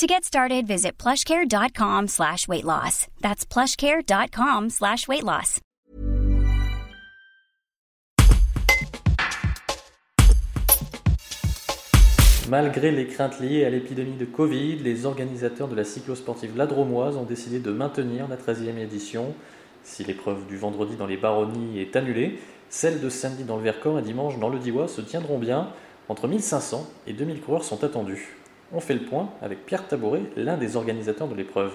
To get started, visit plushcare.com slash weight loss. That's plushcare.com slash weight loss. Malgré les craintes liées à l'épidémie de Covid, les organisateurs de la cyclosportive Ladromoise ont décidé de maintenir la 13e édition. Si l'épreuve du vendredi dans les baronnies est annulée, celle de samedi dans le Vercors et dimanche dans le Diois se tiendront bien. Entre 1500 et 2000 coureurs sont attendus. On fait le point avec Pierre Tabouret, l'un des organisateurs de l'épreuve.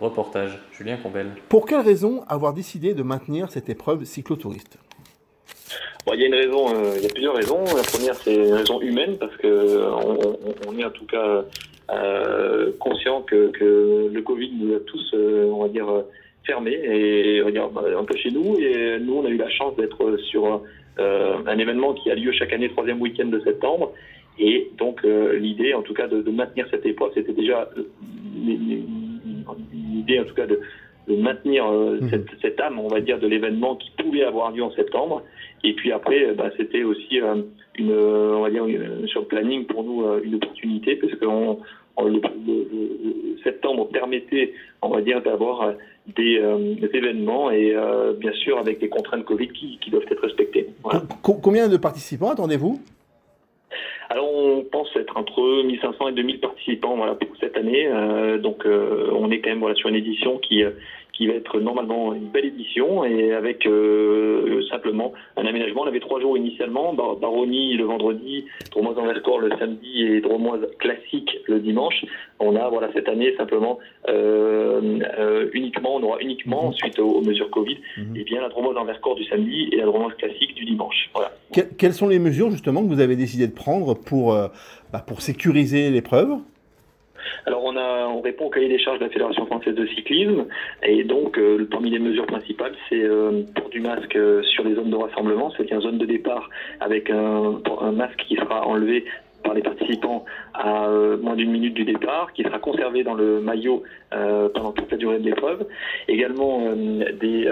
Reportage, Julien Combel. Pour quelle raison avoir décidé de maintenir cette épreuve cyclotouriste? Il y a une raison, euh, il y a plusieurs raisons. La première, c'est une raison humaine parce que on, est en tout cas euh, conscient que, le Covid nous a tous, euh, on va dire, fermés et on va dire, un peu chez nous. Et nous, on a eu la chance d'être sur un événement qui a lieu chaque année, troisième week-end de septembre. Et donc l'idée, en tout cas, de, maintenir cette épreuve, c'était déjà l'idée, en tout cas, de, maintenir mmh. cette, cette, âme, on va dire, de l'événement qui pouvait avoir lieu en septembre. Et puis après, euh, bah, c'était aussi euh, une, on va dire, sur le planning pour nous euh, une opportunité parce que on, le, septembre permettait, on va dire, d'avoir des, événements et bien sûr avec des contraintes Covid qui, doivent être respectées. Combien de participants attendez-vous? On pense être entre 1500 et 2000 participants voilà, pour cette année. donc on est quand même voilà, sur une édition qui, qui va être normalement une belle édition et avec euh, simplement un aménagement. On avait trois jours initialement, Bar Baronnie le vendredi, Dromoise en Vercors le samedi et Dromoise classique le dimanche. On a voilà cette année simplement euh, euh, uniquement, on aura uniquement mhm. suite aux, mesures Covid, mhm. et eh bien la Dromoise en Vercors du samedi et la Dromoise classique du dimanche. Voilà. quelles sont les mesures justement que vous avez décidé de prendre pour, bah, pour sécuriser l'épreuve? Alors on a, on répond au cahier des charges de la Fédération française de cyclisme. Et donc euh, parmi les mesures principales, c'est euh, pour du masque euh, sur les zones de rassemblement, c'est-à-dire zone de départ avec un masque qui sera enlevé les participants à euh, moins d'une minute du départ, qui sera conservé dans le maillot euh, pendant toute la durée de l'épreuve. Également euh, des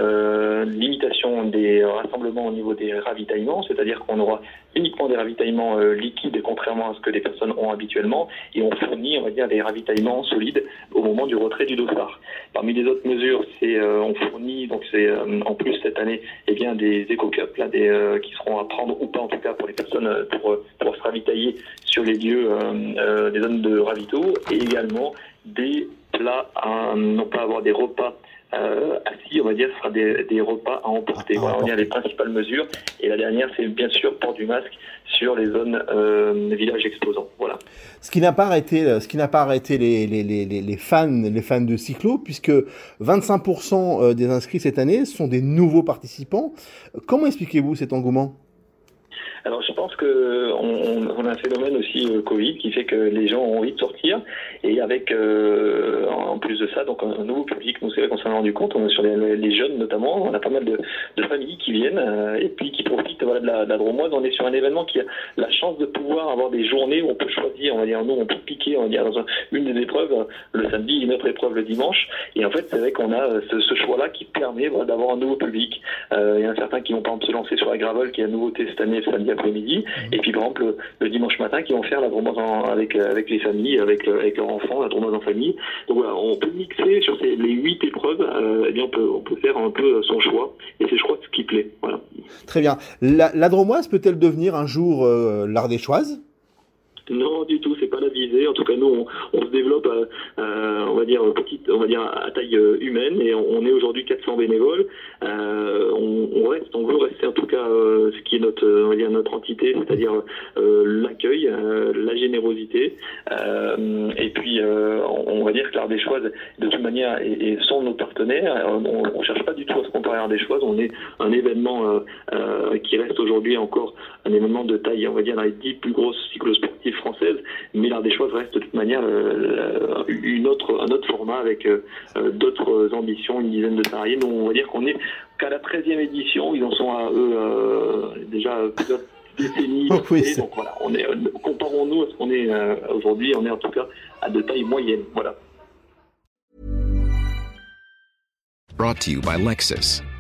limitations des rassemblements au niveau des ravitaillements, c'est-à-dire qu'on aura uniquement des ravitaillements liquides, contrairement à ce que les personnes ont habituellement, et on fournit, on va dire, des ravitaillements solides au moment du retrait du dossard. Parmi les autres mesures, c'est on fournit, donc c'est en plus cette année, eh bien, des éco-cups, là, des, qui seront à prendre ou pas en tout cas pour les personnes pour, pour se ravitailler sur les lieux euh, euh, des zones de ravito et également des plats à non pas avoir des repas euh, assis, on va dire, ce sera des, repas à emporter. Voilà, on a les principales mesures. Et la dernière, c'est bien sûr port du masque sur les zones euh, villages exposants. Voilà. Ce qui n'a pas arrêté, ce qui n'a pas arrêté les, les, les, les, fans, les fans de cyclo, puisque 25% des inscrits cette année sont des nouveaux participants. Comment expliquez-vous cet engouement? Alors je pense que on, a un phénomène aussi euh, Covid qui fait que les gens ont envie de sortir et avec euh, en plus de ça donc un, nouveau public. Nous c'est qu'on s'en est rendu compte. On est sur les, jeunes notamment. On a pas mal de, familles qui viennent euh, et puis qui profitent de la, dromoise. On est sur un événement qui a la chance de pouvoir avoir des journées où on peut choisir. On va dire nous on peut piquer on va dire dans une des épreuves le samedi, une autre épreuve le dimanche. Et en fait c'est vrai qu'on a ce, choix-là qui permet d'avoir un nouveau public. il y a certains qui vont par exemple se lancer sur la gravel qui est la nouveauté cette année samedi après-midi. Et puis, par exemple, le, dimanche matin, qui vont faire la dromose avec, avec les familles, avec, avec leurs enfants, la dromose en famille. Donc voilà, on peut mixer sur ces, les huit épreuves, euh, eh bien, on peut, on peut faire un peu son choix. Et c'est, je crois, ce qui plaît. Voilà. Très bien. La, la dromoise peut-elle devenir un jour euh, l'ardéchoise? Non, du tout, c'est pas la visée. En tout cas, nous, on, se développe, à, on va dire petite, on va dire à taille euh, humaine, et on, est aujourd'hui 400 bénévoles. Euh, on, reste, on veut rester en tout cas euh, ce qui est notre, on va dire notre entité, c'est-à-dire l'accueil, la générosité, et puis on, va dire que l'art des choix, de toute manière, et, sont nos partenaires. On, ne cherche pas du tout à se comparer à l'art des choix. On est un événement qui reste aujourd'hui encore un événement de taille, on va dire dans les dix plus grosses cyclosportives française, mais l'art des choix reste toute manière une autre, un autre format avec d'autres ambitions, une dizaine de salariés. Donc on va dire qu'on est qu'à la 13e édition, ils en sont à eux déjà plusieurs décennies. oui, donc voilà, on est, comparons-nous à ce qu'on est aujourd'hui, on est en tout cas à de taille moyenne. Voilà. Brought to you by Lexus.